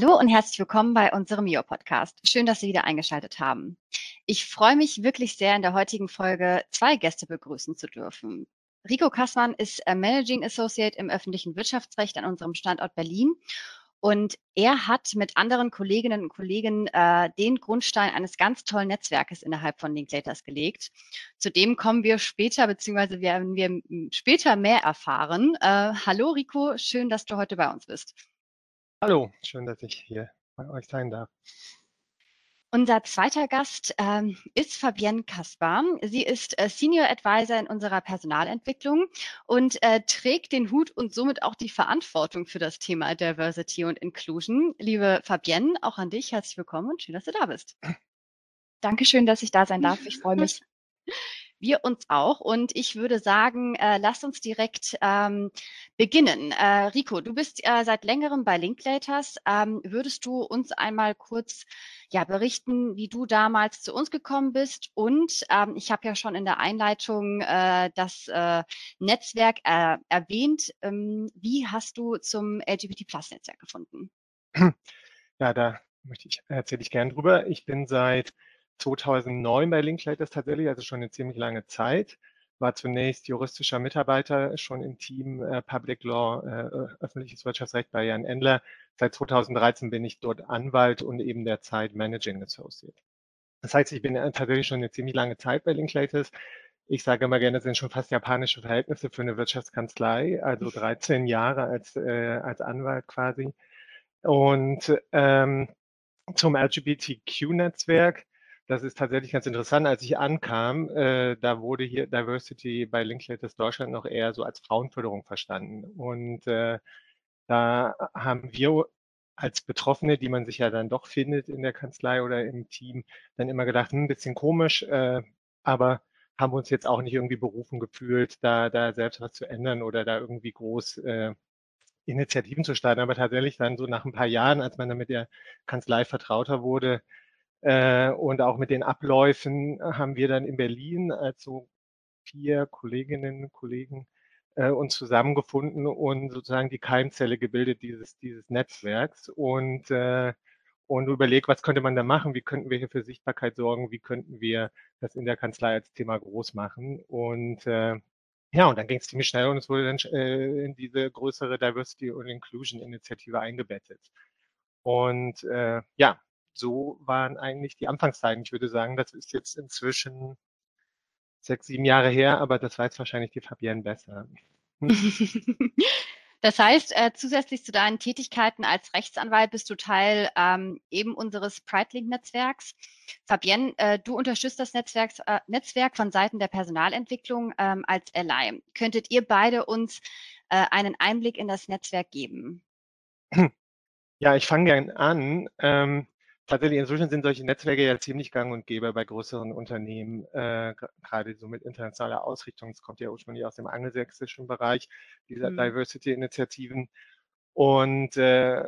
Hallo und herzlich willkommen bei unserem Mio-Podcast. Schön, dass Sie wieder eingeschaltet haben. Ich freue mich wirklich sehr, in der heutigen Folge zwei Gäste begrüßen zu dürfen. Rico Kassmann ist äh, Managing Associate im öffentlichen Wirtschaftsrecht an unserem Standort Berlin und er hat mit anderen Kolleginnen und Kollegen äh, den Grundstein eines ganz tollen Netzwerkes innerhalb von Linklaters gelegt. Zudem kommen wir später, beziehungsweise werden wir später mehr erfahren. Äh, hallo Rico, schön, dass du heute bei uns bist. Hallo, schön, dass ich hier bei euch sein darf. Unser zweiter Gast ähm, ist Fabienne Kaspar. Sie ist äh, Senior Advisor in unserer Personalentwicklung und äh, trägt den Hut und somit auch die Verantwortung für das Thema Diversity und Inclusion. Liebe Fabienne, auch an dich herzlich willkommen und schön, dass du da bist. Dankeschön, dass ich da sein darf. Ich freue mich. Wir uns auch. Und ich würde sagen, äh, lass uns direkt ähm, beginnen. Äh, Rico, du bist äh, seit längerem bei Linklaters. Ähm, würdest du uns einmal kurz ja, berichten, wie du damals zu uns gekommen bist? Und ähm, ich habe ja schon in der Einleitung äh, das äh, Netzwerk äh, erwähnt. Ähm, wie hast du zum LGBT-Plus-Netzwerk gefunden? Ja, da möchte ich, erzähle ich gern drüber. Ich bin seit 2009 bei Linklaters tatsächlich, also schon eine ziemlich lange Zeit. War zunächst juristischer Mitarbeiter schon im Team äh, Public Law, äh, öffentliches Wirtschaftsrecht bei Jan Endler. Seit 2013 bin ich dort Anwalt und eben derzeit Managing Associate. Das heißt, ich bin äh, tatsächlich schon eine ziemlich lange Zeit bei Linklaters. Ich sage immer gerne, das sind schon fast japanische Verhältnisse für eine Wirtschaftskanzlei, also 13 Jahre als, äh, als Anwalt quasi. Und ähm, zum LGBTQ-Netzwerk das ist tatsächlich ganz interessant. Als ich ankam, äh, da wurde hier Diversity bei Linklaters Deutschland noch eher so als Frauenförderung verstanden. Und äh, da haben wir als Betroffene, die man sich ja dann doch findet in der Kanzlei oder im Team, dann immer gedacht, hm, ein bisschen komisch, äh, aber haben uns jetzt auch nicht irgendwie berufen gefühlt, da, da selbst was zu ändern oder da irgendwie groß äh, Initiativen zu starten. Aber tatsächlich dann so nach ein paar Jahren, als man dann mit der Kanzlei vertrauter wurde, äh, und auch mit den Abläufen haben wir dann in Berlin, also vier Kolleginnen und Kollegen, äh, uns zusammengefunden und sozusagen die Keimzelle gebildet dieses, dieses Netzwerks und, äh, und überlegt, was könnte man da machen, wie könnten wir hier für Sichtbarkeit sorgen, wie könnten wir das in der Kanzlei als Thema groß machen. Und äh, ja, und dann ging es ziemlich schnell und es wurde dann äh, in diese größere Diversity und Inclusion Initiative eingebettet. Und äh, ja, so waren eigentlich die Anfangszeiten. Ich würde sagen, das ist jetzt inzwischen sechs, sieben Jahre her, aber das weiß wahrscheinlich die Fabienne besser. Das heißt, äh, zusätzlich zu deinen Tätigkeiten als Rechtsanwalt bist du Teil ähm, eben unseres PrideLink-Netzwerks. Fabienne, äh, du unterstützt das Netzwerk, äh, Netzwerk von Seiten der Personalentwicklung ähm, als Ally. Könntet ihr beide uns äh, einen Einblick in das Netzwerk geben? Ja, ich fange gern an. Ähm, Tatsächlich, inzwischen sind solche Netzwerke ja ziemlich gang und gäbe bei größeren Unternehmen, äh, gerade so mit internationaler Ausrichtung. Es kommt ja ursprünglich aus dem angelsächsischen Bereich dieser mhm. Diversity-Initiativen. Und äh,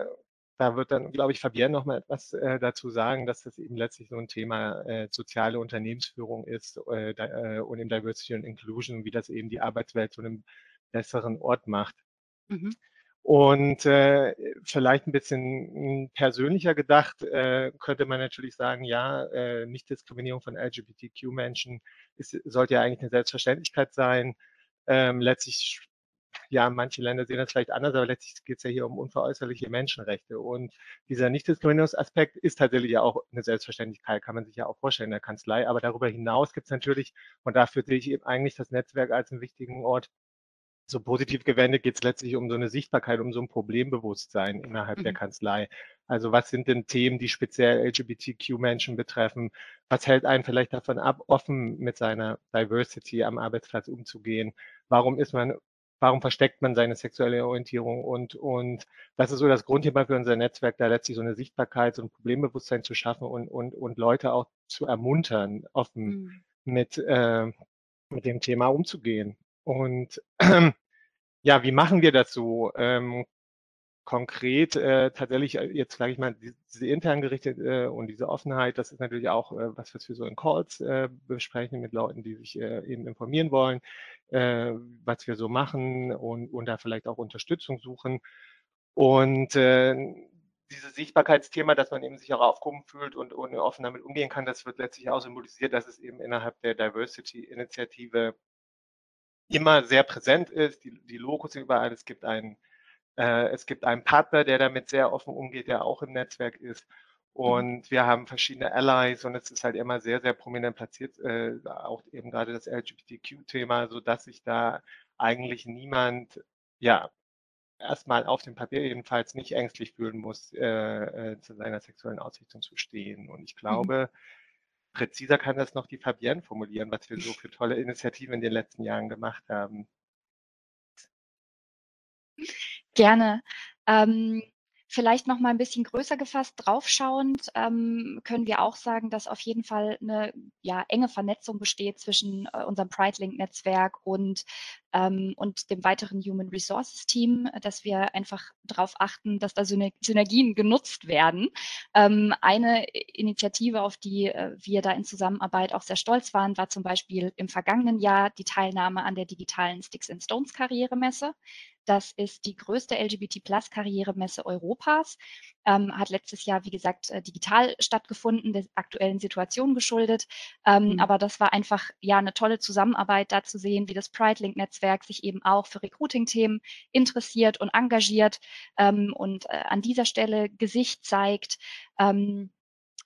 da wird dann, glaube ich, Fabienne noch mal etwas äh, dazu sagen, dass das eben letztlich so ein Thema äh, soziale Unternehmensführung ist äh, äh, und im Diversity und Inclusion, wie das eben die Arbeitswelt zu einem besseren Ort macht. Mhm. Und äh, vielleicht ein bisschen hm, persönlicher gedacht, äh, könnte man natürlich sagen, ja, äh, Nichtdiskriminierung von LGBTQ-Menschen sollte ja eigentlich eine Selbstverständlichkeit sein. Ähm, letztlich, ja, manche Länder sehen das vielleicht anders, aber letztlich geht es ja hier um unveräußerliche Menschenrechte. Und dieser Nichtdiskriminierungsaspekt ist tatsächlich ja auch eine Selbstverständlichkeit, kann man sich ja auch vorstellen in der Kanzlei. Aber darüber hinaus gibt es natürlich, und dafür sehe ich eben eigentlich das Netzwerk als einen wichtigen Ort, so positiv gewendet geht es letztlich um so eine Sichtbarkeit, um so ein Problembewusstsein innerhalb mhm. der Kanzlei. Also was sind denn Themen, die speziell LGBTQ-Menschen betreffen? Was hält einen vielleicht davon ab, offen mit seiner Diversity am Arbeitsplatz umzugehen? Warum ist man warum versteckt man seine sexuelle Orientierung und, und das ist so das Grundthema für unser Netzwerk, da letztlich so eine Sichtbarkeit, so ein Problembewusstsein zu schaffen und, und, und Leute auch zu ermuntern, offen mhm. mit, äh, mit dem Thema umzugehen. Und äh, ja, wie machen wir das so? Ähm, konkret äh, tatsächlich äh, jetzt sage ich mal diese intern gerichtet äh, und diese Offenheit, das ist natürlich auch äh, was was wir so in Calls äh, besprechen mit Leuten, die sich äh, eben informieren wollen, äh, was wir so machen und und da vielleicht auch Unterstützung suchen und äh, dieses Sichtbarkeitsthema, dass man eben sich auch aufgehoben fühlt und, und offen damit umgehen kann, das wird letztlich auch symbolisiert, dass es eben innerhalb der Diversity-Initiative immer sehr präsent ist. Die, die Logos sind überall. Es gibt einen, äh, es gibt einen Partner, der damit sehr offen umgeht, der auch im Netzwerk ist. Mhm. Und wir haben verschiedene Allies und es ist halt immer sehr, sehr prominent platziert, äh, auch eben gerade das LGBTQ-Thema, so dass sich da eigentlich niemand, ja, erstmal auf dem Papier jedenfalls nicht ängstlich fühlen muss, äh, äh, zu seiner sexuellen Ausrichtung zu stehen. Und ich mhm. glaube, mhm. Präziser kann das noch die Fabienne formulieren, was wir so für tolle Initiativen in den letzten Jahren gemacht haben. Gerne. Ähm, Vielleicht noch mal ein bisschen größer gefasst draufschauend ähm, können wir auch sagen, dass auf jeden Fall eine ja, enge Vernetzung besteht zwischen äh, unserem PrideLink-Netzwerk und, ähm, und dem weiteren Human Resources Team, dass wir einfach darauf achten, dass da Synergien genutzt werden. Ähm, eine Initiative, auf die äh, wir da in Zusammenarbeit auch sehr stolz waren, war zum Beispiel im vergangenen Jahr die Teilnahme an der digitalen Sticks and Stones Karrieremesse. Das ist die größte LGBT-Plus-Karrieremesse Europas. Ähm, hat letztes Jahr, wie gesagt, äh, digital stattgefunden, der aktuellen Situation geschuldet. Ähm, mhm. Aber das war einfach ja eine tolle Zusammenarbeit, da zu sehen, wie das Pride-Link-Netzwerk sich eben auch für Recruiting-Themen interessiert und engagiert ähm, und äh, an dieser Stelle Gesicht zeigt. Ähm,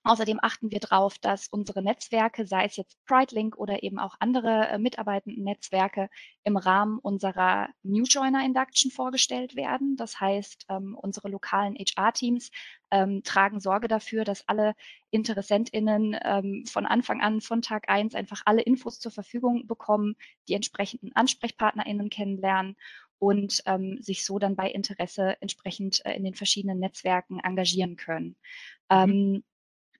Außerdem achten wir darauf, dass unsere Netzwerke, sei es jetzt PrideLink oder eben auch andere äh, mitarbeitenden Netzwerke, im Rahmen unserer New Joiner Induction vorgestellt werden. Das heißt, ähm, unsere lokalen HR-Teams ähm, tragen Sorge dafür, dass alle InteressentInnen ähm, von Anfang an, von Tag eins einfach alle Infos zur Verfügung bekommen, die entsprechenden AnsprechpartnerInnen kennenlernen und ähm, sich so dann bei Interesse entsprechend äh, in den verschiedenen Netzwerken engagieren können. Mhm. Ähm,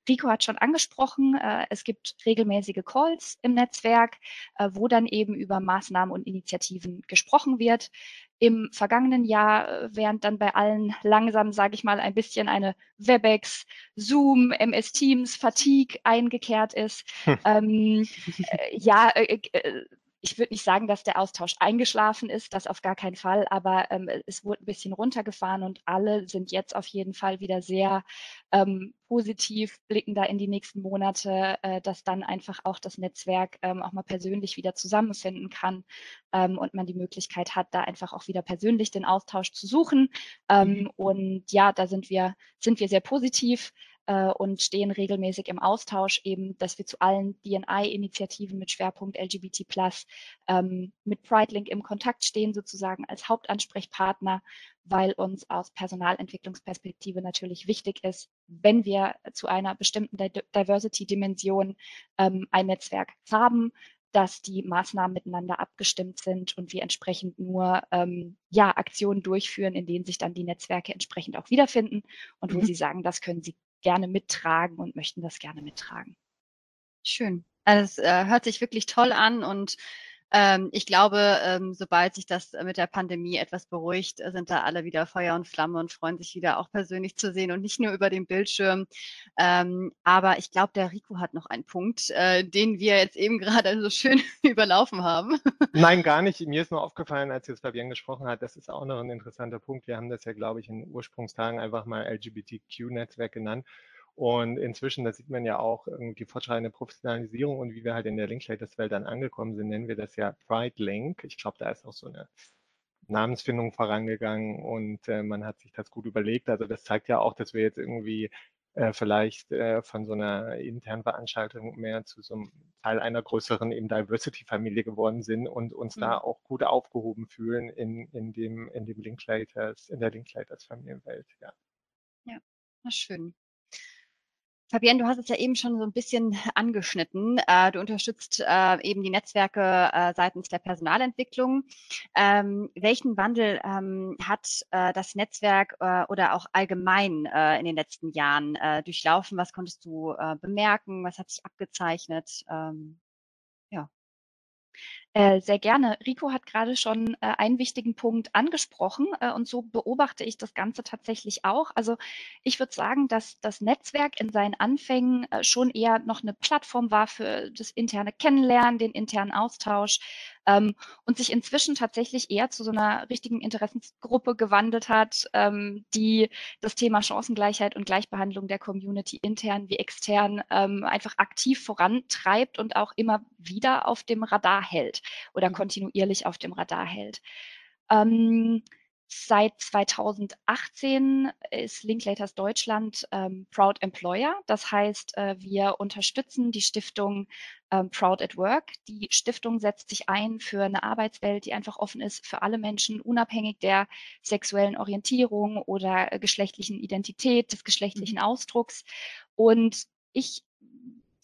Rico hat schon angesprochen, äh, es gibt regelmäßige Calls im Netzwerk, äh, wo dann eben über Maßnahmen und Initiativen gesprochen wird. Im vergangenen Jahr, äh, während dann bei allen langsam, sage ich mal, ein bisschen eine WebEx, Zoom, MS Teams, Fatigue eingekehrt ist, hm. ähm, äh, ja, äh, ich würde nicht sagen, dass der Austausch eingeschlafen ist, das auf gar keinen Fall, aber ähm, es wurde ein bisschen runtergefahren und alle sind jetzt auf jeden Fall wieder sehr ähm, positiv, blicken da in die nächsten Monate, äh, dass dann einfach auch das Netzwerk ähm, auch mal persönlich wieder zusammenfinden kann ähm, und man die Möglichkeit hat, da einfach auch wieder persönlich den Austausch zu suchen. Ähm, mhm. Und ja, da sind wir, sind wir sehr positiv äh, und stehen regelmäßig im Austausch eben, dass wir zu allen DNI-Initiativen mit Schwerpunkt LGBT ähm, mit PrideLink im Kontakt stehen, sozusagen als Hauptansprechpartner, weil uns aus Personalentwicklungsperspektive natürlich wichtig ist, wenn wir zu einer bestimmten Diversity-Dimension ähm, ein Netzwerk haben, dass die Maßnahmen miteinander abgestimmt sind und wir entsprechend nur ähm, ja, Aktionen durchführen, in denen sich dann die Netzwerke entsprechend auch wiederfinden und wo mhm. sie sagen, das können sie gerne mittragen und möchten das gerne mittragen. Schön. Also es äh, hört sich wirklich toll an und ähm, ich glaube, ähm, sobald sich das mit der Pandemie etwas beruhigt, sind da alle wieder Feuer und Flamme und freuen sich wieder auch persönlich zu sehen und nicht nur über den Bildschirm. Ähm, aber ich glaube, der Rico hat noch einen Punkt, äh, den wir jetzt eben gerade so schön überlaufen haben. Nein, gar nicht. Mir ist nur aufgefallen, als jetzt Fabian gesprochen hat, das ist auch noch ein interessanter Punkt. Wir haben das ja, glaube ich, in Ursprungstagen einfach mal LGBTQ-Netzwerk genannt. Und inzwischen, das sieht man ja auch, die fortschreitende Professionalisierung und wie wir halt in der Linklaters-Welt dann angekommen sind, nennen wir das ja Pride Link. Ich glaube, da ist auch so eine Namensfindung vorangegangen und äh, man hat sich das gut überlegt. Also das zeigt ja auch, dass wir jetzt irgendwie äh, vielleicht äh, von so einer internen Veranstaltung mehr zu so einem Teil einer größeren eben Diversity-Familie geworden sind und uns mhm. da auch gut aufgehoben fühlen in, in dem, in dem Linklaters, in der Linklaters-Familienwelt, ja. Ja, na schön. Fabienne, du hast es ja eben schon so ein bisschen angeschnitten. Äh, du unterstützt äh, eben die Netzwerke äh, seitens der Personalentwicklung. Ähm, welchen Wandel ähm, hat das Netzwerk oder auch allgemein in den letzten Jahren durchlaufen? Was konntest du bemerken? Was hat sich abgezeichnet? Ähm, ja. Äh, sehr gerne. Rico hat gerade schon äh, einen wichtigen Punkt angesprochen äh, und so beobachte ich das Ganze tatsächlich auch. Also ich würde sagen, dass das Netzwerk in seinen Anfängen äh, schon eher noch eine Plattform war für das interne Kennenlernen, den internen Austausch, ähm, und sich inzwischen tatsächlich eher zu so einer richtigen Interessensgruppe gewandelt hat, ähm, die das Thema Chancengleichheit und Gleichbehandlung der Community intern wie extern ähm, einfach aktiv vorantreibt und auch immer wieder auf dem Radar hält oder mhm. kontinuierlich auf dem Radar hält. Ähm, Seit 2018 ist Linklaters Deutschland ähm, Proud Employer. Das heißt, äh, wir unterstützen die Stiftung ähm, Proud at Work. Die Stiftung setzt sich ein für eine Arbeitswelt, die einfach offen ist für alle Menschen, unabhängig der sexuellen Orientierung oder äh, geschlechtlichen Identität, des geschlechtlichen mhm. Ausdrucks. Und ich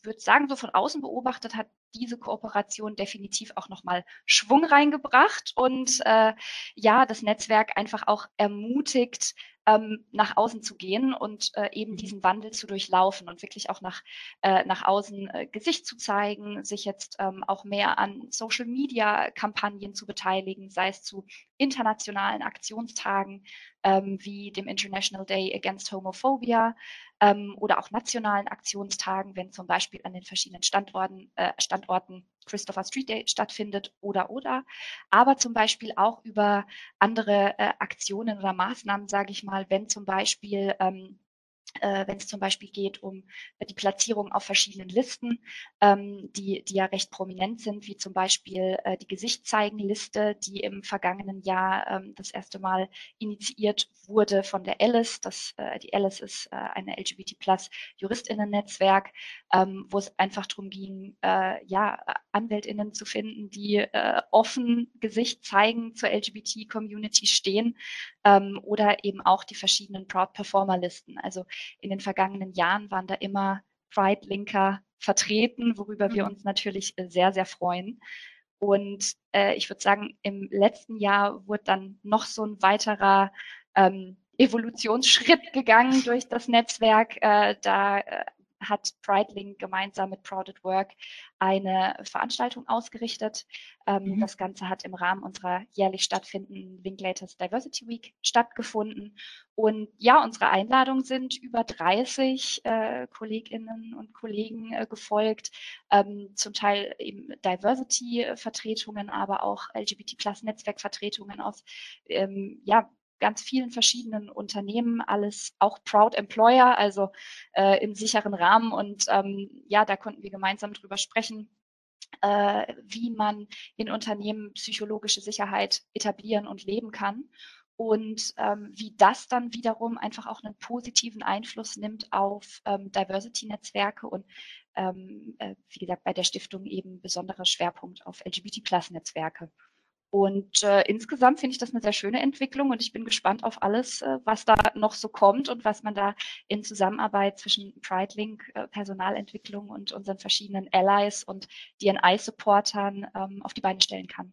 würde sagen, so von außen beobachtet hat diese Kooperation definitiv auch nochmal Schwung reingebracht und äh, ja, das Netzwerk einfach auch ermutigt, ähm, nach außen zu gehen und äh, eben mhm. diesen Wandel zu durchlaufen und wirklich auch nach, äh, nach außen äh, Gesicht zu zeigen, sich jetzt ähm, auch mehr an Social-Media-Kampagnen zu beteiligen, sei es zu internationalen Aktionstagen ähm, wie dem International Day Against Homophobia ähm, oder auch nationalen Aktionstagen, wenn zum Beispiel an den verschiedenen Standorten, äh, Standorten Christopher Street Day stattfindet oder oder, aber zum Beispiel auch über andere äh, Aktionen oder Maßnahmen, sage ich mal, wenn zum Beispiel ähm, äh, wenn es zum Beispiel geht um die Platzierung auf verschiedenen Listen, ähm, die, die ja recht prominent sind, wie zum Beispiel äh, die Gesichtszeigenliste, die im vergangenen Jahr ähm, das erste Mal initiiert wurde von der Alice. Das, äh, die Alice ist äh, eine LGBT plus Juristinnen-Netzwerk, ähm, wo es einfach darum ging, äh, ja, AnwältInnen zu finden, die äh, offen Gesicht zeigen zur LGBT-Community stehen ähm, oder eben auch die verschiedenen Proud Performer-Listen. Also in den vergangenen Jahren waren da immer Pride-Linker vertreten, worüber mhm. wir uns natürlich äh, sehr, sehr freuen. Und äh, ich würde sagen, im letzten Jahr wurde dann noch so ein weiterer ähm, Evolutionsschritt gegangen durch das Netzwerk. Äh, da äh, hat PrideLink gemeinsam mit Proud at Work eine Veranstaltung ausgerichtet. Ähm, mhm. Das Ganze hat im Rahmen unserer jährlich stattfindenden Linklaters Diversity Week stattgefunden. Und ja, unsere Einladungen sind über 30 äh, Kolleginnen und Kollegen äh, gefolgt, ähm, zum Teil eben Diversity-Vertretungen, aber auch LGBT-Plus-Netzwerkvertretungen aus ähm, ja, ganz vielen verschiedenen Unternehmen, alles auch Proud Employer, also äh, im sicheren Rahmen. Und ähm, ja, da konnten wir gemeinsam drüber sprechen, äh, wie man in Unternehmen psychologische Sicherheit etablieren und leben kann und ähm, wie das dann wiederum einfach auch einen positiven Einfluss nimmt auf ähm, Diversity-Netzwerke und ähm, äh, wie gesagt bei der Stiftung eben besonderer Schwerpunkt auf LGBT-Plus-Netzwerke. Und äh, insgesamt finde ich das eine sehr schöne Entwicklung und ich bin gespannt auf alles, äh, was da noch so kommt und was man da in Zusammenarbeit zwischen PrideLink, äh, Personalentwicklung und unseren verschiedenen Allies und DNI-Supportern ähm, auf die Beine stellen kann.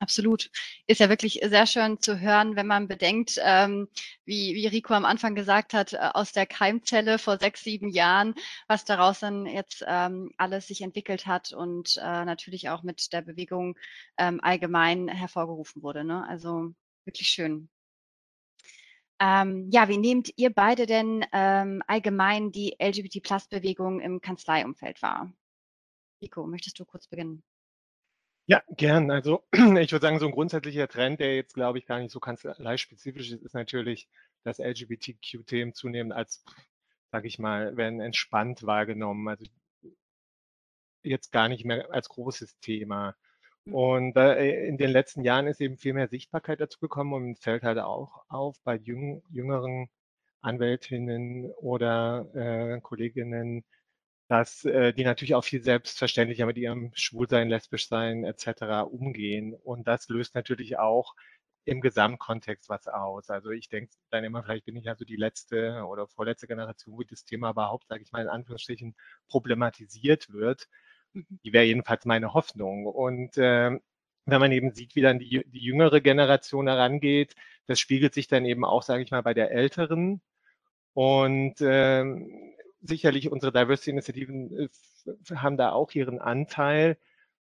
Absolut. Ist ja wirklich sehr schön zu hören, wenn man bedenkt, ähm, wie, wie Rico am Anfang gesagt hat, äh, aus der Keimzelle vor sechs, sieben Jahren, was daraus dann jetzt ähm, alles sich entwickelt hat und äh, natürlich auch mit der Bewegung ähm, allgemein hervorgerufen wurde. Ne? Also wirklich schön. Ähm, ja, wie nehmt ihr beide denn ähm, allgemein die LGBT-Plus-Bewegung im Kanzleiumfeld wahr? Rico, möchtest du kurz beginnen? Ja, gern. Also ich würde sagen, so ein grundsätzlicher Trend, der jetzt, glaube ich, gar nicht so kanzleispezifisch ist, ist natürlich, dass LGBTQ-Themen zunehmend als, sage ich mal, werden entspannt wahrgenommen. Also jetzt gar nicht mehr als großes Thema. Mhm. Und äh, in den letzten Jahren ist eben viel mehr Sichtbarkeit dazu gekommen und fällt halt auch auf bei jüng, jüngeren Anwältinnen oder äh, Kolleginnen, dass äh, die natürlich auch viel selbstverständlicher mit ihrem Schwulsein, Lesbischsein etc. umgehen. Und das löst natürlich auch im Gesamtkontext was aus. Also ich denke dann immer, vielleicht bin ich ja so die letzte oder vorletzte Generation, wo das Thema überhaupt, sage ich mal in Anführungsstrichen, problematisiert wird. Die wäre jedenfalls meine Hoffnung. Und äh, wenn man eben sieht, wie dann die, die jüngere Generation herangeht, das spiegelt sich dann eben auch, sage ich mal, bei der älteren. Und ähm, sicherlich unsere Diversity-Initiativen äh, haben da auch ihren Anteil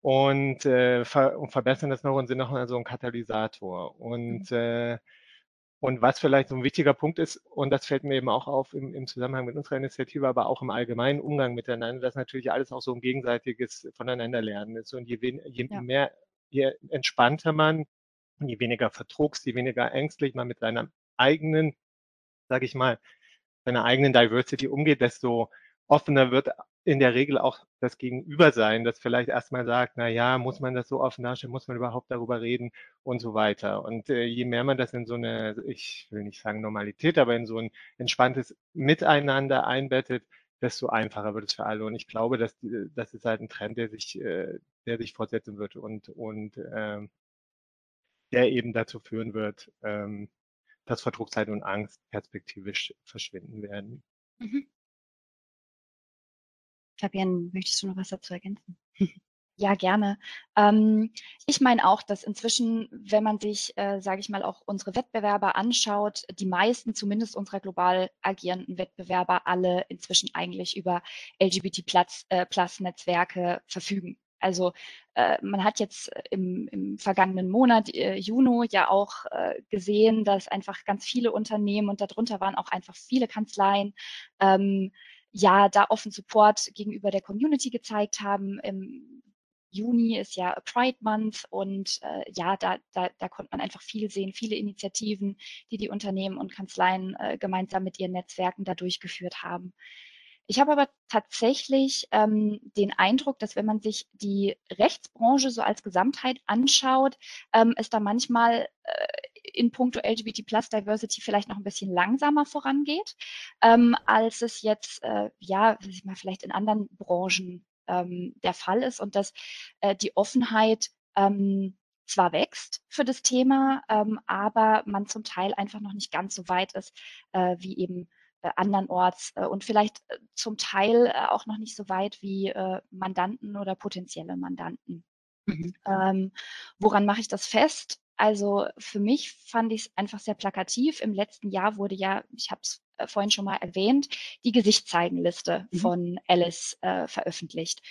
und, äh, ver und verbessern das noch und sind noch so ein Katalysator. Und, mhm. äh, und was vielleicht so ein wichtiger Punkt ist, und das fällt mir eben auch auf im, im Zusammenhang mit unserer Initiative, aber auch im allgemeinen Umgang miteinander, dass natürlich alles auch so ein gegenseitiges Voneinanderlernen ist. Und je, je ja. mehr je entspannter man, je weniger verdruckst, je weniger ängstlich man mit seiner eigenen, sage ich mal, seiner eigenen Diversity umgeht, desto offener wird in der Regel auch das Gegenüber sein, das vielleicht erstmal sagt, na ja, muss man das so offen darstellen, muss man überhaupt darüber reden und so weiter. Und äh, je mehr man das in so eine, ich will nicht sagen Normalität, aber in so ein entspanntes Miteinander einbettet, desto einfacher wird es für alle. Und ich glaube, dass das ist halt ein Trend, der sich, äh, der sich fortsetzen wird und und ähm, der eben dazu führen wird, ähm, dass Verdruckzeit und Angst perspektivisch verschwinden werden. Mhm. Fabian, möchtest du noch was dazu ergänzen? Ja, gerne. Ähm, ich meine auch, dass inzwischen, wenn man sich, äh, sage ich mal, auch unsere Wettbewerber anschaut, die meisten zumindest unserer global agierenden Wettbewerber alle inzwischen eigentlich über LGBT-Plus-Netzwerke äh, verfügen. Also äh, man hat jetzt im, im vergangenen Monat, äh, Juni, ja auch äh, gesehen, dass einfach ganz viele Unternehmen und darunter waren auch einfach viele Kanzleien, ähm, ja, da offen Support gegenüber der Community gezeigt haben. Im Juni ist ja Pride Month und äh, ja, da, da, da konnte man einfach viel sehen, viele Initiativen, die die Unternehmen und Kanzleien äh, gemeinsam mit ihren Netzwerken da durchgeführt haben. Ich habe aber tatsächlich ähm, den Eindruck, dass wenn man sich die Rechtsbranche so als Gesamtheit anschaut, ähm, es da manchmal äh, in puncto LGBT Plus Diversity vielleicht noch ein bisschen langsamer vorangeht, ähm, als es jetzt, äh, ja, mal, vielleicht in anderen Branchen ähm, der Fall ist und dass äh, die Offenheit ähm, zwar wächst für das Thema, ähm, aber man zum Teil einfach noch nicht ganz so weit ist, äh, wie eben andernorts äh, und vielleicht äh, zum Teil äh, auch noch nicht so weit wie äh, Mandanten oder potenzielle Mandanten. Mhm. Ähm, woran mache ich das fest? Also für mich fand ich es einfach sehr plakativ. Im letzten Jahr wurde ja, ich habe es äh, vorhin schon mal erwähnt, die Gesichtszeigenliste mhm. von Alice äh, veröffentlicht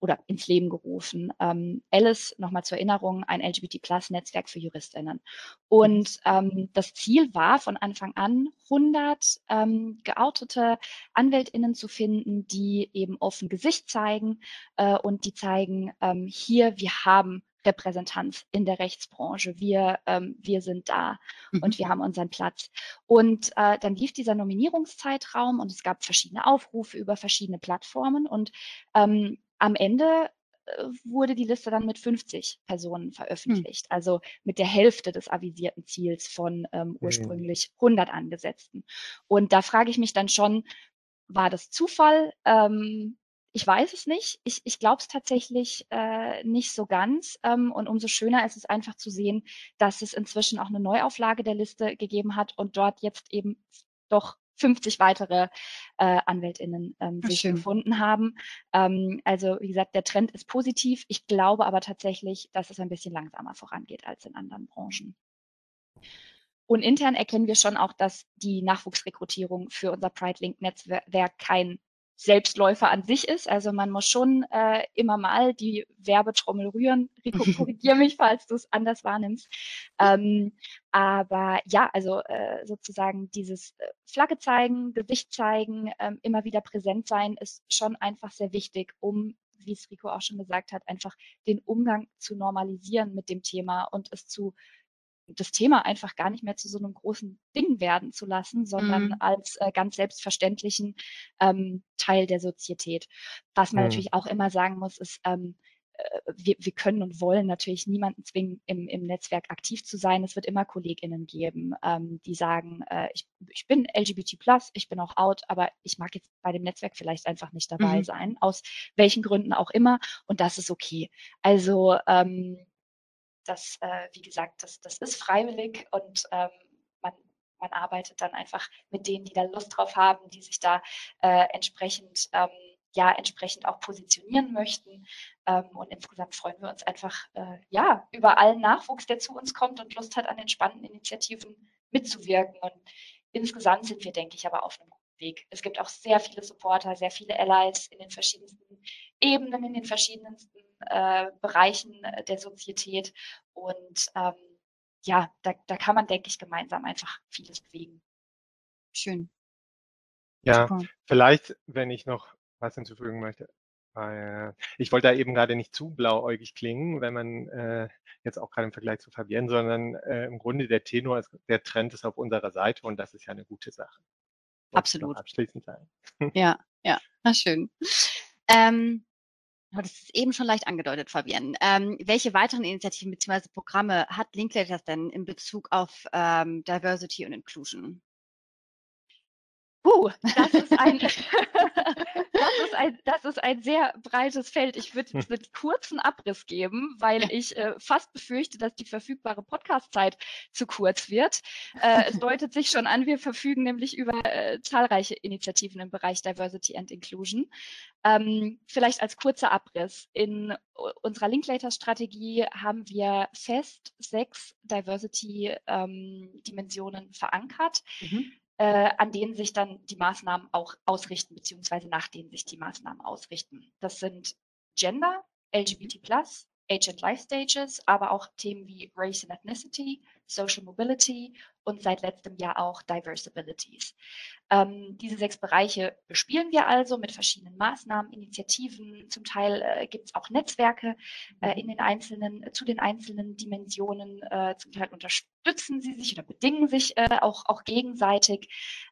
oder ins Leben gerufen. Ähm, Alice, nochmal zur Erinnerung, ein LGBT-Plus-Netzwerk für Juristinnen. Und ähm, das Ziel war von Anfang an, 100 ähm, geoutete Anwältinnen zu finden, die eben offen Gesicht zeigen äh, und die zeigen, ähm, hier, wir haben Repräsentanz in der Rechtsbranche. Wir, ähm, wir sind da mhm. und wir haben unseren Platz. Und äh, dann lief dieser Nominierungszeitraum und es gab verschiedene Aufrufe über verschiedene Plattformen und ähm, am Ende äh, wurde die Liste dann mit 50 Personen hm. veröffentlicht, mhm. also mit der Hälfte des avisierten Ziels von ähm, ursprünglich 100 angesetzten. Und da frage ich mich dann schon, war das Zufall? Ähm, ich weiß es nicht. Ich, ich glaube es tatsächlich äh, nicht so ganz. Ähm, und umso schöner ist es einfach zu sehen, dass es inzwischen auch eine Neuauflage der Liste gegeben hat und dort jetzt eben doch 50 weitere äh, AnwältInnen ähm, sich schön. gefunden haben. Ähm, also wie gesagt, der Trend ist positiv. Ich glaube aber tatsächlich, dass es ein bisschen langsamer vorangeht als in anderen Branchen. Und intern erkennen wir schon auch, dass die Nachwuchsrekrutierung für unser Pride Link Netzwerk kein Selbstläufer an sich ist. Also man muss schon äh, immer mal die Werbetrommel rühren. Rico, korrigier mich, falls du es anders wahrnimmst. Ähm, aber ja, also äh, sozusagen dieses äh, Flagge zeigen, Gesicht zeigen, ähm, immer wieder präsent sein, ist schon einfach sehr wichtig, um wie es Rico auch schon gesagt hat, einfach den Umgang zu normalisieren mit dem Thema und es zu das Thema einfach gar nicht mehr zu so einem großen Ding werden zu lassen, sondern mhm. als äh, ganz selbstverständlichen ähm, Teil der Sozietät. Was man mhm. natürlich auch immer sagen muss, ist, ähm, äh, wir, wir können und wollen natürlich niemanden zwingen, im, im Netzwerk aktiv zu sein. Es wird immer KollegInnen geben, ähm, die sagen, äh, ich, ich bin LGBT+, ich bin auch out, aber ich mag jetzt bei dem Netzwerk vielleicht einfach nicht dabei mhm. sein, aus welchen Gründen auch immer. Und das ist okay. Also ähm, das, äh, wie gesagt, das, das ist freiwillig und ähm, man, man arbeitet dann einfach mit denen, die da Lust drauf haben, die sich da äh, entsprechend ähm, ja entsprechend auch positionieren möchten. Ähm, und insgesamt freuen wir uns einfach äh, ja über allen Nachwuchs, der zu uns kommt und Lust hat, an den spannenden Initiativen mitzuwirken. Und insgesamt sind wir, denke ich, aber auf einem guten Weg. Es gibt auch sehr viele Supporter, sehr viele Allies in den verschiedensten Ebenen, in den verschiedensten äh, Bereichen der Sozietät. Und ähm, ja, da, da kann man, denke ich, gemeinsam einfach vieles bewegen. Schön. Ja, Super. vielleicht, wenn ich noch was hinzufügen möchte. Ah, ich wollte da eben gerade nicht zu blauäugig klingen, wenn man äh, jetzt auch gerade im Vergleich zu Fabienne, sondern äh, im Grunde der Tenor, ist, der Trend ist auf unserer Seite und das ist ja eine gute Sache. Absolut. Abschließend sagen. Ja, ja, na schön. Ähm, das ist eben schon leicht angedeutet, Fabienne. Ähm, welche weiteren Initiativen bzw. Programme hat Linklaters denn in Bezug auf ähm, Diversity und Inclusion? Uh, das ist ein, das ist ein, das ist ein sehr breites Feld. Ich würde jetzt einen kurzen Abriss geben, weil ich äh, fast befürchte, dass die verfügbare Podcastzeit zu kurz wird. Äh, es deutet sich schon an, wir verfügen nämlich über äh, zahlreiche Initiativen im Bereich Diversity and Inclusion. Ähm, vielleicht als kurzer Abriss. In unserer Linklater-Strategie haben wir fest sechs Diversity-Dimensionen ähm, verankert. Mhm äh, an denen sich dann die Maßnahmen auch ausrichten, beziehungsweise nach denen sich die Maßnahmen ausrichten. Das sind Gender, LGBT+, Age and Life Stages, aber auch Themen wie Race and Ethnicity, Social Mobility und seit letztem Jahr auch Diverse Abilities. Ähm, diese sechs Bereiche bespielen wir also mit verschiedenen Maßnahmen, Initiativen. Zum Teil äh, gibt es auch Netzwerke äh, in den einzelnen, zu den einzelnen Dimensionen. Äh, zum Teil unterstützen sie sich oder bedingen sich äh, auch, auch gegenseitig.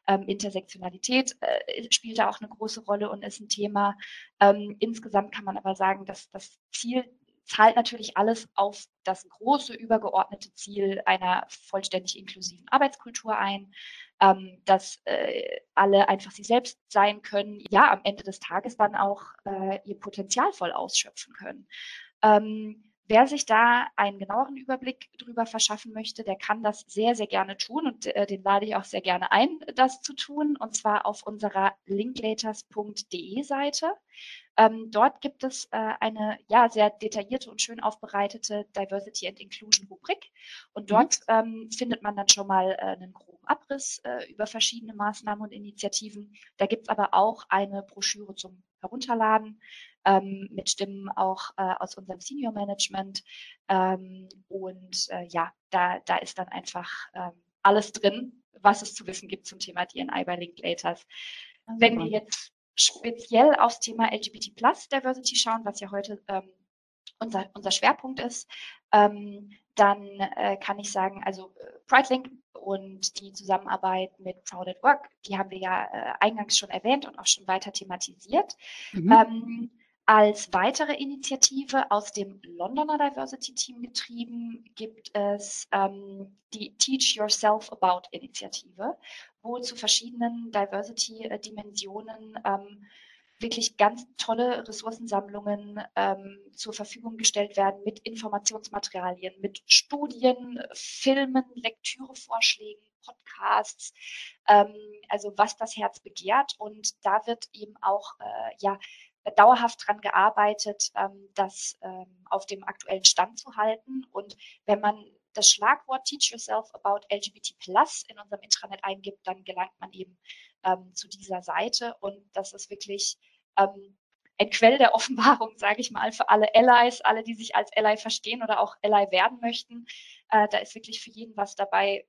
Ähm, Intersektionalität äh, spielt da auch eine große Rolle und ist ein Thema. Ähm, insgesamt kann man aber sagen, dass das Ziel zahlt natürlich alles auf das große übergeordnete Ziel einer vollständig inklusiven Arbeitskultur ein, ähm, dass äh, alle einfach sie selbst sein können, ja, am Ende des Tages dann auch äh, ihr Potenzial voll ausschöpfen können. Ähm, Wer sich da einen genaueren Überblick darüber verschaffen möchte, der kann das sehr, sehr gerne tun und äh, den lade ich auch sehr gerne ein, das zu tun, und zwar auf unserer linklaters.de Seite. Ähm, dort gibt es äh, eine ja sehr detaillierte und schön aufbereitete Diversity and Inclusion Rubrik und mhm. dort mhm. ähm, findet man dann schon mal äh, einen groben Abriss äh, über verschiedene Maßnahmen und Initiativen. Da gibt es aber auch eine Broschüre zum Herunterladen ähm, mit Stimmen auch äh, aus unserem Senior Management ähm, und äh, ja, da, da ist dann einfach ähm, alles drin, was es zu wissen gibt zum Thema DNI bei Linklaters. Wenn wir jetzt speziell aufs Thema LGBT Plus Diversity schauen, was ja heute ähm, unser, unser Schwerpunkt ist, ähm, dann äh, kann ich sagen, also äh, PrideLink und die Zusammenarbeit mit Proud at Work, die haben wir ja äh, eingangs schon erwähnt und auch schon weiter thematisiert. Mhm. Ähm, als weitere Initiative aus dem Londoner Diversity Team getrieben gibt es ähm, die Teach Yourself About Initiative, wo zu verschiedenen Diversity-Dimensionen ähm, wirklich ganz tolle Ressourcensammlungen ähm, zur Verfügung gestellt werden mit Informationsmaterialien, mit Studien, Filmen, Lektürevorschlägen, Podcasts, ähm, also was das Herz begehrt. Und da wird eben auch äh, ja dauerhaft daran gearbeitet, ähm, das ähm, auf dem aktuellen Stand zu halten. Und wenn man das Schlagwort Teach Yourself about LGBT Plus in unserem Intranet eingibt, dann gelangt man eben ähm, zu dieser Seite. Und das ist wirklich ähm, ein Quell der Offenbarung, sage ich mal, für alle Allies, alle, die sich als Ally verstehen oder auch Ally werden möchten. Äh, da ist wirklich für jeden was dabei,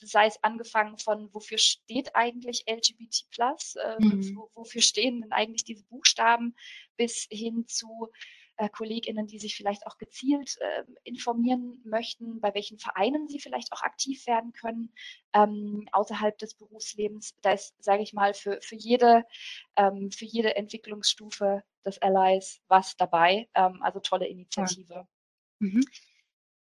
sei es angefangen von, wofür steht eigentlich LGBT äh, mhm. wofür stehen denn eigentlich diese Buchstaben, bis hin zu äh, KollegInnen, die sich vielleicht auch gezielt äh, informieren möchten, bei welchen Vereinen sie vielleicht auch aktiv werden können ähm, außerhalb des Berufslebens. Da ist, sage ich mal, für, für, jede, ähm, für jede Entwicklungsstufe des Allies was dabei. Ähm, also tolle Initiative. Ja. Mhm.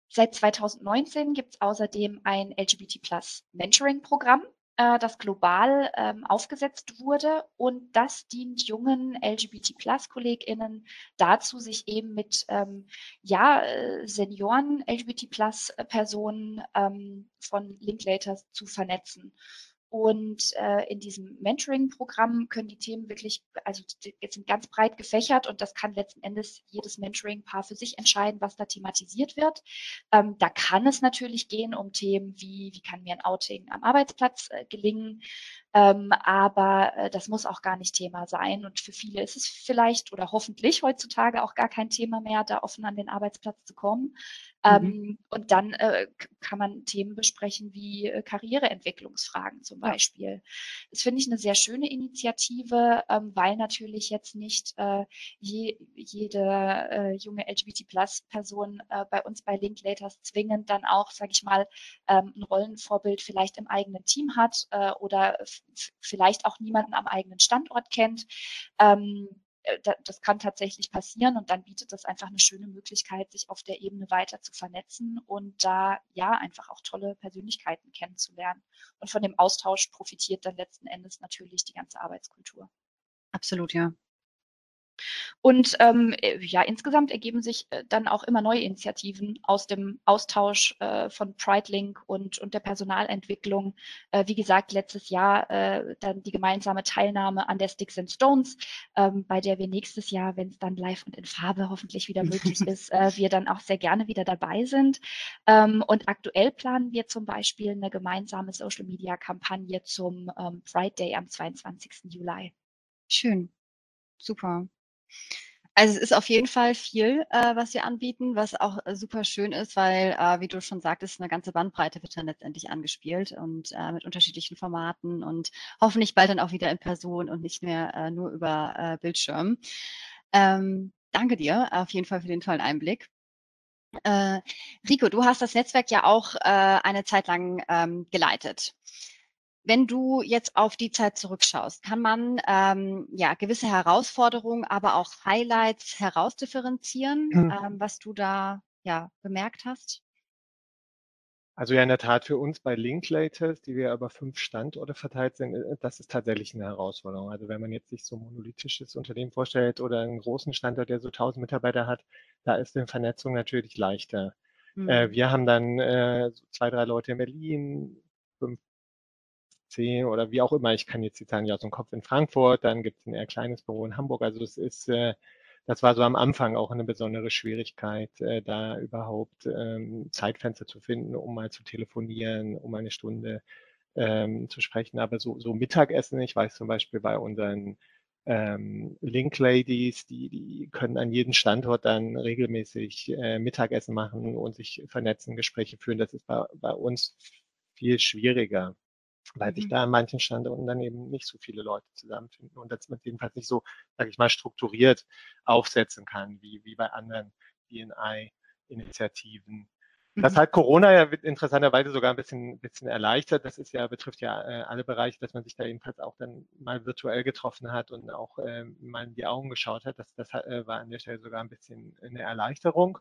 Seit 2019 gibt es außerdem ein LGBT Plus Mentoring-Programm, äh, das global ähm, aufgesetzt wurde und das dient jungen LGBT Plus KollegInnen dazu, sich eben mit ähm, ja, äh, Senioren LGBT Plus Personen ähm, von Linklaters zu vernetzen. Und äh, in diesem Mentoring-Programm können die Themen wirklich, also jetzt sind ganz breit gefächert und das kann letzten Endes jedes Mentoring-Paar für sich entscheiden, was da thematisiert wird. Ähm, da kann es natürlich gehen um Themen wie, wie kann mir ein Outing am Arbeitsplatz äh, gelingen? Ähm, aber äh, das muss auch gar nicht Thema sein. Und für viele ist es vielleicht oder hoffentlich heutzutage auch gar kein Thema mehr, da offen an den Arbeitsplatz zu kommen. Mhm. Ähm, und dann äh, kann man Themen besprechen wie äh, Karriereentwicklungsfragen zum Beispiel. Das finde ich eine sehr schöne Initiative, ähm, weil natürlich jetzt nicht äh, je, jede äh, junge LGBT-Plus-Person äh, bei uns bei Linklaters zwingend dann auch, sage ich mal, ähm, ein Rollenvorbild vielleicht im eigenen Team hat äh, oder vielleicht auch niemanden am eigenen Standort kennt. Ähm, äh, das kann tatsächlich passieren und dann bietet das einfach eine schöne Möglichkeit, sich auf der Ebene weiter zu vernetzen und da ja einfach auch tolle Persönlichkeiten kennenzulernen. Und von dem Austausch profitiert dann letzten Endes natürlich die ganze Arbeitskultur. Absolut, ja. Und ähm, äh, ja, insgesamt ergeben sich äh, dann auch immer neue Initiativen aus dem Austausch äh, von PrideLink und, und der Personalentwicklung. Äh, wie gesagt, letztes Jahr äh, dann die gemeinsame Teilnahme an der Sticks and Stones, ähm, bei der wir nächstes Jahr, wenn es dann live und in Farbe hoffentlich wieder möglich ist, äh, wir dann auch sehr gerne wieder dabei sind. Ähm, und aktuell planen wir zum Beispiel eine gemeinsame Social-Media-Kampagne zum ähm, Pride Day am 22. Juli. Schön. Super. Also es ist auf jeden Fall viel, äh, was wir anbieten, was auch äh, super schön ist, weil, äh, wie du schon sagtest, eine ganze Bandbreite wird dann letztendlich angespielt und äh, mit unterschiedlichen Formaten und hoffentlich bald dann auch wieder in Person und nicht mehr äh, nur über äh, Bildschirm. Ähm, danke dir auf jeden Fall für den tollen Einblick. Rico, du hast das Netzwerk ja auch eine Zeit lang ähm, geleitet. Wenn du jetzt auf die Zeit zurückschaust, kann man ähm, ja gewisse Herausforderungen, aber auch Highlights herausdifferenzieren, mhm. ähm, was du da ja bemerkt hast? Also ja, in der Tat für uns bei Linklaters, die wir aber fünf Standorte verteilt sind, äh, das ist tatsächlich eine Herausforderung. Also wenn man jetzt sich so ein monolithisches Unternehmen vorstellt oder einen großen Standort, der so 1000 Mitarbeiter hat, da ist die Vernetzung natürlich leichter. Mhm. Äh, wir haben dann äh, so zwei, drei Leute in Berlin, fünf C oder wie auch immer. Ich kann jetzt die Zahlen nicht aus dem Kopf in Frankfurt, dann gibt es ein eher kleines Büro in Hamburg. Also es ist, äh, das war so am Anfang auch eine besondere Schwierigkeit, äh, da überhaupt ähm, Zeitfenster zu finden, um mal zu telefonieren, um eine Stunde ähm, zu sprechen. Aber so, so Mittagessen, ich weiß zum Beispiel bei unseren ähm, Link Ladies, die, die können an jedem Standort dann regelmäßig äh, Mittagessen machen und sich vernetzen, Gespräche führen. Das ist bei, bei uns viel schwieriger weil sich mhm. da an manchen Standorten dann eben nicht so viele Leute zusammenfinden und das man jedenfalls nicht so, sage ich mal, strukturiert aufsetzen kann, wie, wie bei anderen DNI-Initiativen. Das mhm. hat Corona ja interessanterweise sogar ein bisschen, bisschen erleichtert. Das ist ja, betrifft ja äh, alle Bereiche, dass man sich da jedenfalls auch dann mal virtuell getroffen hat und auch äh, mal in die Augen geschaut hat. Das, das äh, war an der Stelle sogar ein bisschen eine Erleichterung.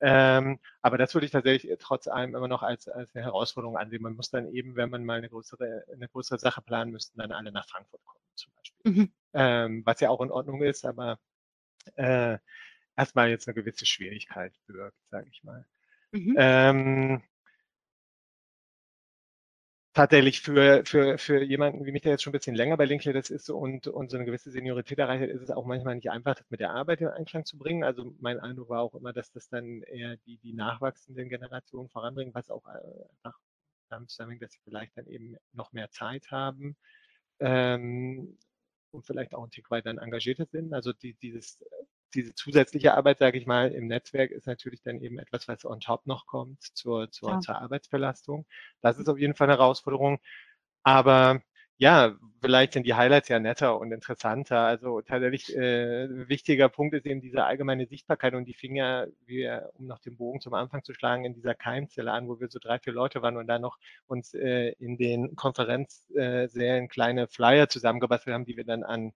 Ähm, aber das würde ich tatsächlich trotz allem immer noch als, als eine Herausforderung ansehen. Man muss dann eben, wenn man mal eine größere, eine größere Sache planen, müssten dann alle nach Frankfurt kommen zum Beispiel. Mhm. Ähm, was ja auch in Ordnung ist, aber äh, erstmal jetzt eine gewisse Schwierigkeit birgt, sage ich mal. Mhm. Ähm, tatsächlich für, für, für jemanden wie mich, der jetzt schon ein bisschen länger bei Linklaters ist und, und so eine gewisse Seniorität erreicht hat, ist es auch manchmal nicht einfach, das mit der Arbeit in Einklang zu bringen. Also mein Eindruck war auch immer, dass das dann eher die, die nachwachsenden Generationen voranbringen, was auch äh, einfach damit zusammenhängt, dass sie vielleicht dann eben noch mehr Zeit haben ähm, und vielleicht auch ein Tick weiter engagierter sind. Also die, dieses diese zusätzliche Arbeit, sage ich mal, im Netzwerk ist natürlich dann eben etwas, was on top noch kommt zur, zur, ja. zur Arbeitsbelastung. Das ist auf jeden Fall eine Herausforderung. Aber ja, vielleicht sind die Highlights ja netter und interessanter. Also tatsächlich äh, wichtiger Punkt ist eben diese allgemeine Sichtbarkeit und die fing ja, wie, um noch den Bogen zum Anfang zu schlagen, in dieser Keimzelle an, wo wir so drei, vier Leute waren und dann noch uns äh, in den Konferenzsälen äh, kleine Flyer zusammengebastelt haben, die wir dann an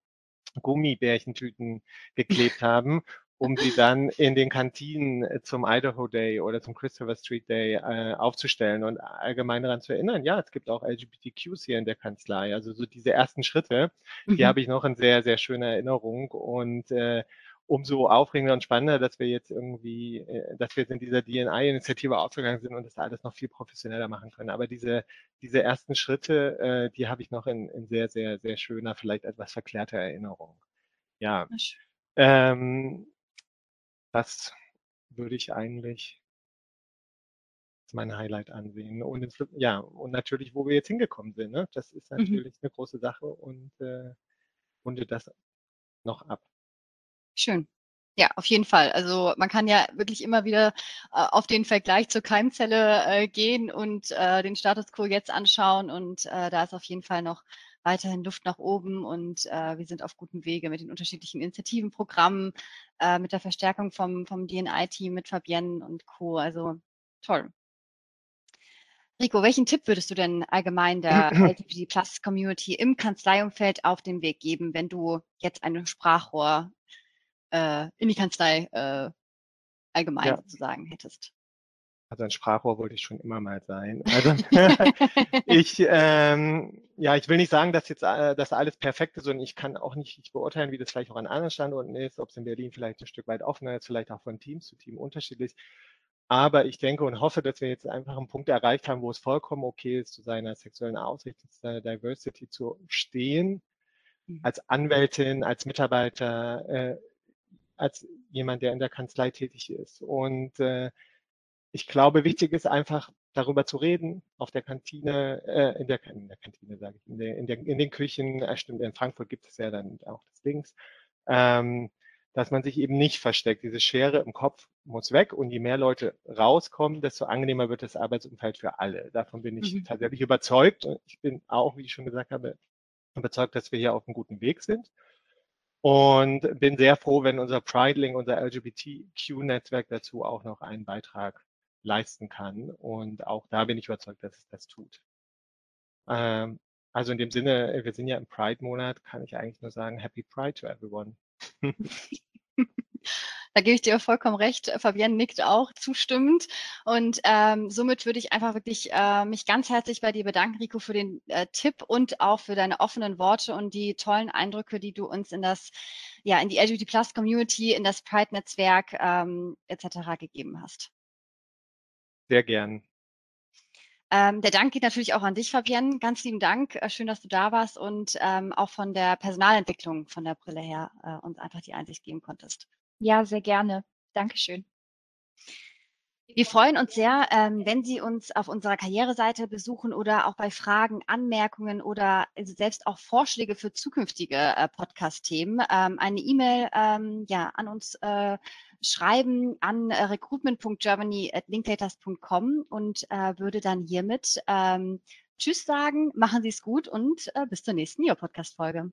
Gummibärchentüten geklebt haben, um sie dann in den Kantinen äh, zum Idaho Day oder zum Christopher Street Day äh, aufzustellen und allgemein daran zu erinnern, ja, es gibt auch LGBTQs hier in der Kanzlei. Also so diese ersten Schritte, mhm. die habe ich noch in sehr, sehr schöner Erinnerung und äh, umso aufregender und spannender, dass wir jetzt irgendwie, äh, dass wir jetzt in dieser DNI-Initiative aufgegangen sind und das alles noch viel professioneller machen können. Aber diese, diese ersten Schritte, äh, die habe ich noch in, in sehr, sehr, sehr schöner, vielleicht etwas verklärter Erinnerung. Ja. Ähm, das würde ich eigentlich mein Highlight ansehen. Und ins, ja, und natürlich, wo wir jetzt hingekommen sind. Ne? Das ist mhm. natürlich mhm. eine große Sache und äh, runde das noch ab. Schön. Ja, auf jeden Fall. Also man kann ja wirklich immer wieder äh, auf den Vergleich zur Keimzelle äh, gehen und äh, den Status quo jetzt anschauen und äh, da ist auf jeden Fall noch weiterhin Luft nach oben und äh, wir sind auf gutem Wege mit den unterschiedlichen Initiativen, Programmen, äh, mit der Verstärkung vom, vom DNI-Team, mit Fabienne und Co. Also toll. Rico, welchen Tipp würdest du denn allgemein der LGBT Plus Community im Kanzleiumfeld auf den Weg geben, wenn du jetzt ein Sprachrohr äh, in die Kanzlei äh, allgemein ja. sozusagen hättest? Also ein Sprachrohr wollte ich schon immer mal sein. Also ich, ähm, ja, ich will nicht sagen, dass jetzt äh, dass alles perfekt ist und ich kann auch nicht ich beurteilen, wie das vielleicht auch an anderen Standorten ist, ob es in Berlin vielleicht ein Stück weit offener ist, vielleicht auch von Team zu Team unterschiedlich. Aber ich denke und hoffe, dass wir jetzt einfach einen Punkt erreicht haben, wo es vollkommen okay ist, zu seiner sexuellen Ausrichtung, zu seiner Diversity zu stehen, mhm. als Anwältin, als Mitarbeiter, äh, als jemand, der in der Kanzlei tätig ist. Und äh, ich glaube, wichtig ist einfach darüber zu reden, auf der Kantine, äh, in, der, in der Kantine sage ich, in, der, in, der, in den Küchen, äh, stimmt, in Frankfurt gibt es ja dann auch das Links, ähm, dass man sich eben nicht versteckt. Diese Schere im Kopf muss weg und je mehr Leute rauskommen, desto angenehmer wird das Arbeitsumfeld für alle. Davon bin ich mhm. tatsächlich überzeugt. Ich bin auch, wie ich schon gesagt habe, überzeugt, dass wir hier auf einem guten Weg sind. Und bin sehr froh, wenn unser Pride-Link, unser LGBTQ-Netzwerk dazu auch noch einen Beitrag leisten kann. Und auch da bin ich überzeugt, dass es das tut. Ähm, also in dem Sinne, wir sind ja im Pride-Monat, kann ich eigentlich nur sagen, Happy Pride to everyone. Da gebe ich dir vollkommen recht. Fabienne nickt auch zustimmend. Und ähm, somit würde ich einfach wirklich äh, mich ganz herzlich bei dir bedanken, Rico, für den äh, Tipp und auch für deine offenen Worte und die tollen Eindrücke, die du uns in das, ja, in die LGBT Plus Community, in das Pride-Netzwerk ähm, etc. gegeben hast. Sehr gern. Ähm, der Dank geht natürlich auch an dich, Fabienne. Ganz lieben Dank. Äh, schön, dass du da warst und ähm, auch von der Personalentwicklung von der Brille her äh, uns einfach die Einsicht geben konntest. Ja, sehr gerne. Dankeschön. Wir freuen uns sehr, ähm, wenn Sie uns auf unserer Karriereseite besuchen oder auch bei Fragen, Anmerkungen oder selbst auch Vorschläge für zukünftige äh, Podcast-Themen ähm, eine E-Mail ähm, ja, an uns äh, schreiben an äh, recruitment.germany.linklaters.com und äh, würde dann hiermit Tschüss sagen, machen Sie es gut und bis zur nächsten Neo-Podcast-Folge.